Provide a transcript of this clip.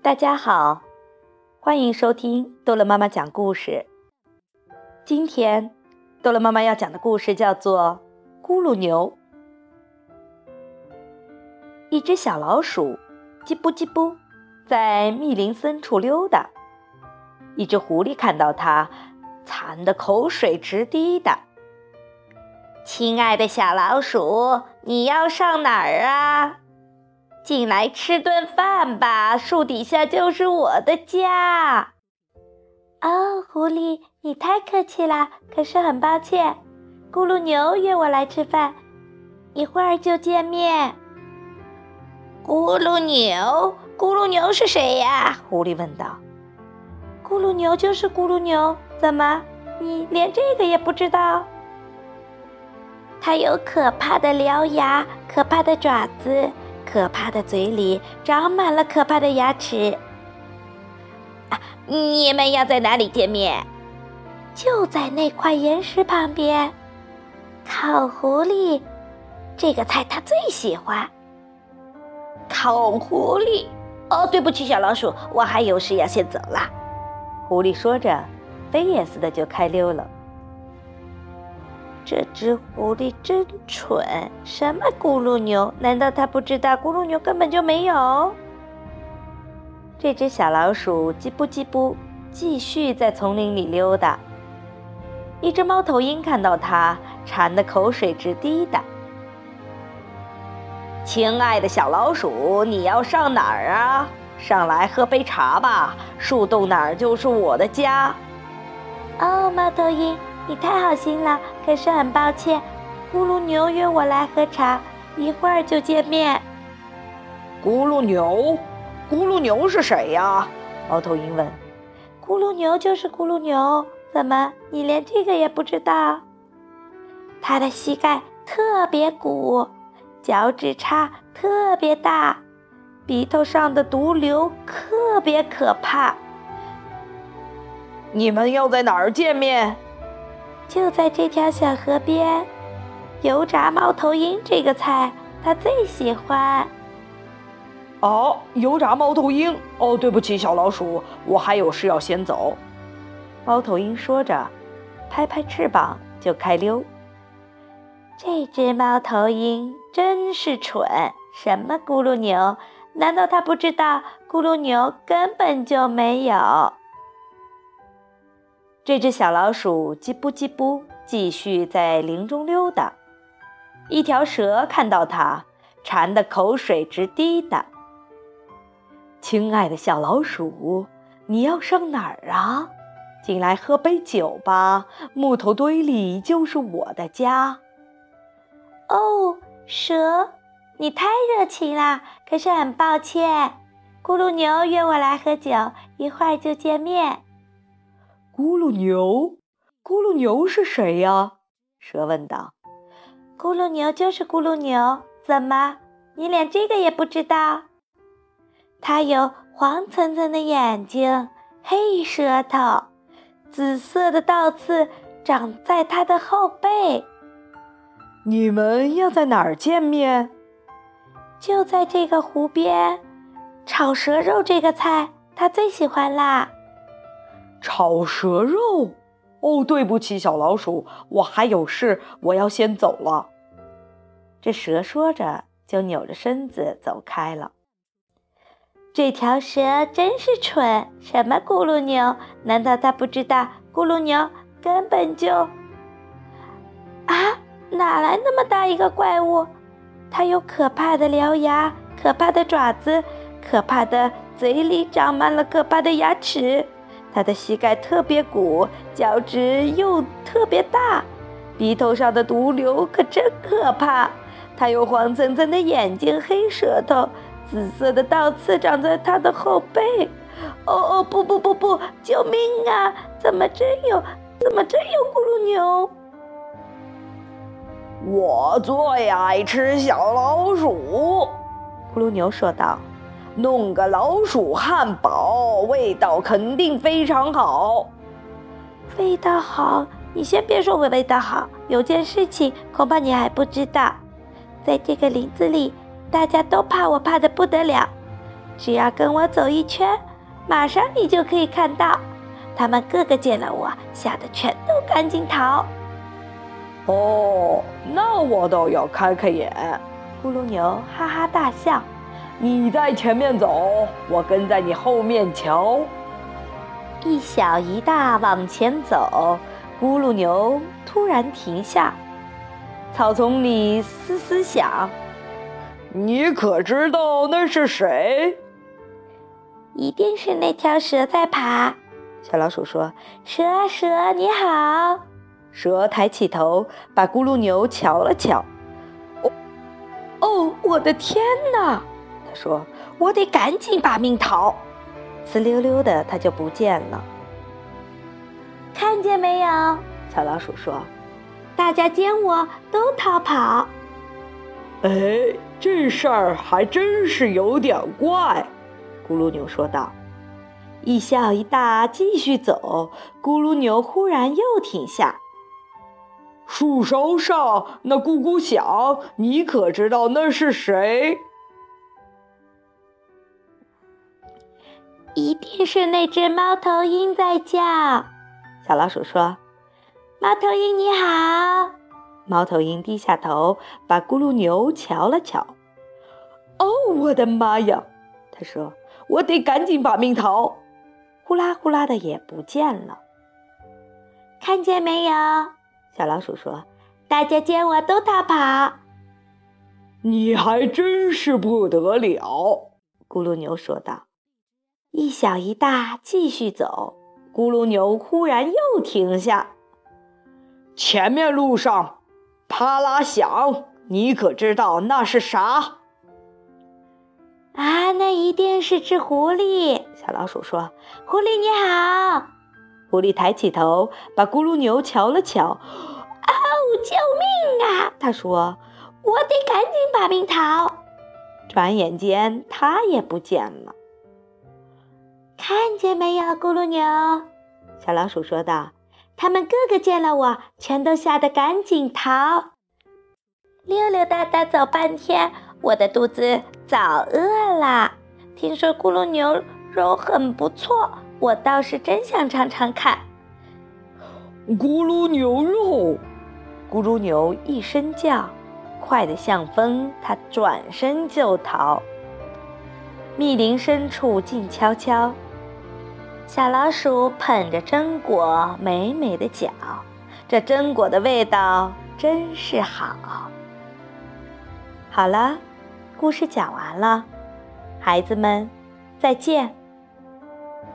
大家好，欢迎收听逗乐妈妈讲故事。今天，逗乐妈妈要讲的故事叫做《咕噜牛》。一只小老鼠，叽不叽不，在密林深处溜达。一只狐狸看到它，馋得口水直滴答。亲爱的小老鼠，你要上哪儿啊？进来吃顿饭吧，树底下就是我的家。哦，狐狸，你太客气了。可是很抱歉，咕噜牛约我来吃饭，一会儿就见面。咕噜牛，咕噜牛是谁呀？狐狸问道。咕噜牛就是咕噜牛，怎么，你连这个也不知道？它有可怕的獠牙，可怕的爪子。可怕的嘴里长满了可怕的牙齿。啊，你们要在哪里见面？就在那块岩石旁边。烤狐狸，这个菜他最喜欢。烤狐狸？哦，对不起，小老鼠，我还有事要先走了。狐狸说着，飞也似的就开溜了。这只狐狸真蠢！什么咕噜牛？难道它不知道咕噜牛根本就没有？这只小老鼠叽不叽不，继续在丛林里溜达。一只猫头鹰看到它，馋得口水直滴答。亲爱的小老鼠，你要上哪儿啊？上来喝杯茶吧，树洞哪儿就是我的家。哦，猫头鹰。你太好心了，可是很抱歉，咕噜牛约我来喝茶，一会儿就见面。咕噜牛，咕噜牛是谁呀？猫头鹰问。咕噜牛就是咕噜牛，怎么你连这个也不知道？它的膝盖特别鼓，脚趾叉特别大，鼻头上的毒瘤特别可怕。你们要在哪儿见面？就在这条小河边，油炸猫头鹰这个菜他最喜欢。哦，油炸猫头鹰。哦，对不起，小老鼠，我还有事要先走。猫头鹰说着，拍拍翅膀就开溜。这只猫头鹰真是蠢，什么咕噜牛？难道它不知道咕噜牛根本就没有？这只小老鼠叽不叽不，继续在林中溜达。一条蛇看到它，馋得口水直滴答。亲爱的小老鼠，你要上哪儿啊？进来喝杯酒吧，木头堆里就是我的家。哦，蛇，你太热情了，可是很抱歉，咕噜牛约我来喝酒，一会儿就见面。咕噜牛，咕噜牛是谁呀？蛇问道。咕噜牛就是咕噜牛，怎么，你连这个也不知道？它有黄澄澄的眼睛，黑舌头，紫色的倒刺长在它的后背。你们要在哪儿见面？就在这个湖边，炒蛇肉这个菜，它最喜欢啦。炒蛇肉，哦，对不起，小老鼠，我还有事，我要先走了。这蛇说着，就扭着身子走开了。这条蛇真是蠢，什么咕噜牛？难道它不知道咕噜牛根本就……啊，哪来那么大一个怪物？它有可怕的獠牙，可怕的爪子，可怕的嘴里长满了可怕的牙齿。他的膝盖特别鼓，脚趾又特别大，鼻头上的毒瘤可真可怕。他有黄澄澄的眼睛，黑舌头，紫色的倒刺长在他的后背。哦哦，不不不不，救命啊！怎么真有？怎么真有咕噜牛？我最爱吃小老鼠，咕噜牛说道。弄个老鼠汉堡，味道肯定非常好。味道好？你先别说味味道好，有件事情恐怕你还不知道。在这个林子里，大家都怕我，怕得不得了。只要跟我走一圈，马上你就可以看到，他们个个见了我，吓得全都赶紧逃。哦，那我倒要开开眼。咕噜牛哈哈大笑。你在前面走，我跟在你后面瞧。一小一大往前走，咕噜牛突然停下。草丛里嘶嘶响。你可知道那是谁？一定是那条蛇在爬。小老鼠说：“蛇啊蛇，你好。”蛇抬起头，把咕噜牛瞧了瞧。哦，哦，我的天哪！他说：“我得赶紧把命逃。”呲溜溜的，它就不见了。看见没有？小老鼠说：“大家见我都逃跑。”哎，这事儿还真是有点怪。”咕噜牛说道。一小一大继续走，咕噜牛忽然又停下。树梢上那咕咕响，你可知道那是谁？一定是那只猫头鹰在叫。小老鼠说：“猫头鹰你好。”猫头鹰低下头，把咕噜牛瞧了瞧。“哦，我的妈呀！”他说，“我得赶紧把命逃。”呼啦呼啦的也不见了。看见没有？小老鼠说：“大家见我都逃跑。”你还真是不得了。”咕噜牛说道。一小一大继续走，咕噜牛忽然又停下。前面路上，啪啦响，你可知道那是啥？啊，那一定是只狐狸。小老鼠说：“狐狸你好。”狐狸抬起头，把咕噜牛瞧了瞧。“哦，救命啊！”他说：“我得赶紧把命逃。”转眼间，它也不见了。看见没有，咕噜牛？小老鼠说道：“他们个个见了我，全都吓得赶紧逃。溜溜达达走半天，我的肚子早饿了。听说咕噜牛肉很不错，我倒是真想尝尝看。咕噜牛肉，咕噜牛一声叫，快得像风，它转身就逃。密林深处静悄悄。小老鼠捧着榛果，美美的嚼，这榛果的味道真是好。好了，故事讲完了，孩子们，再见。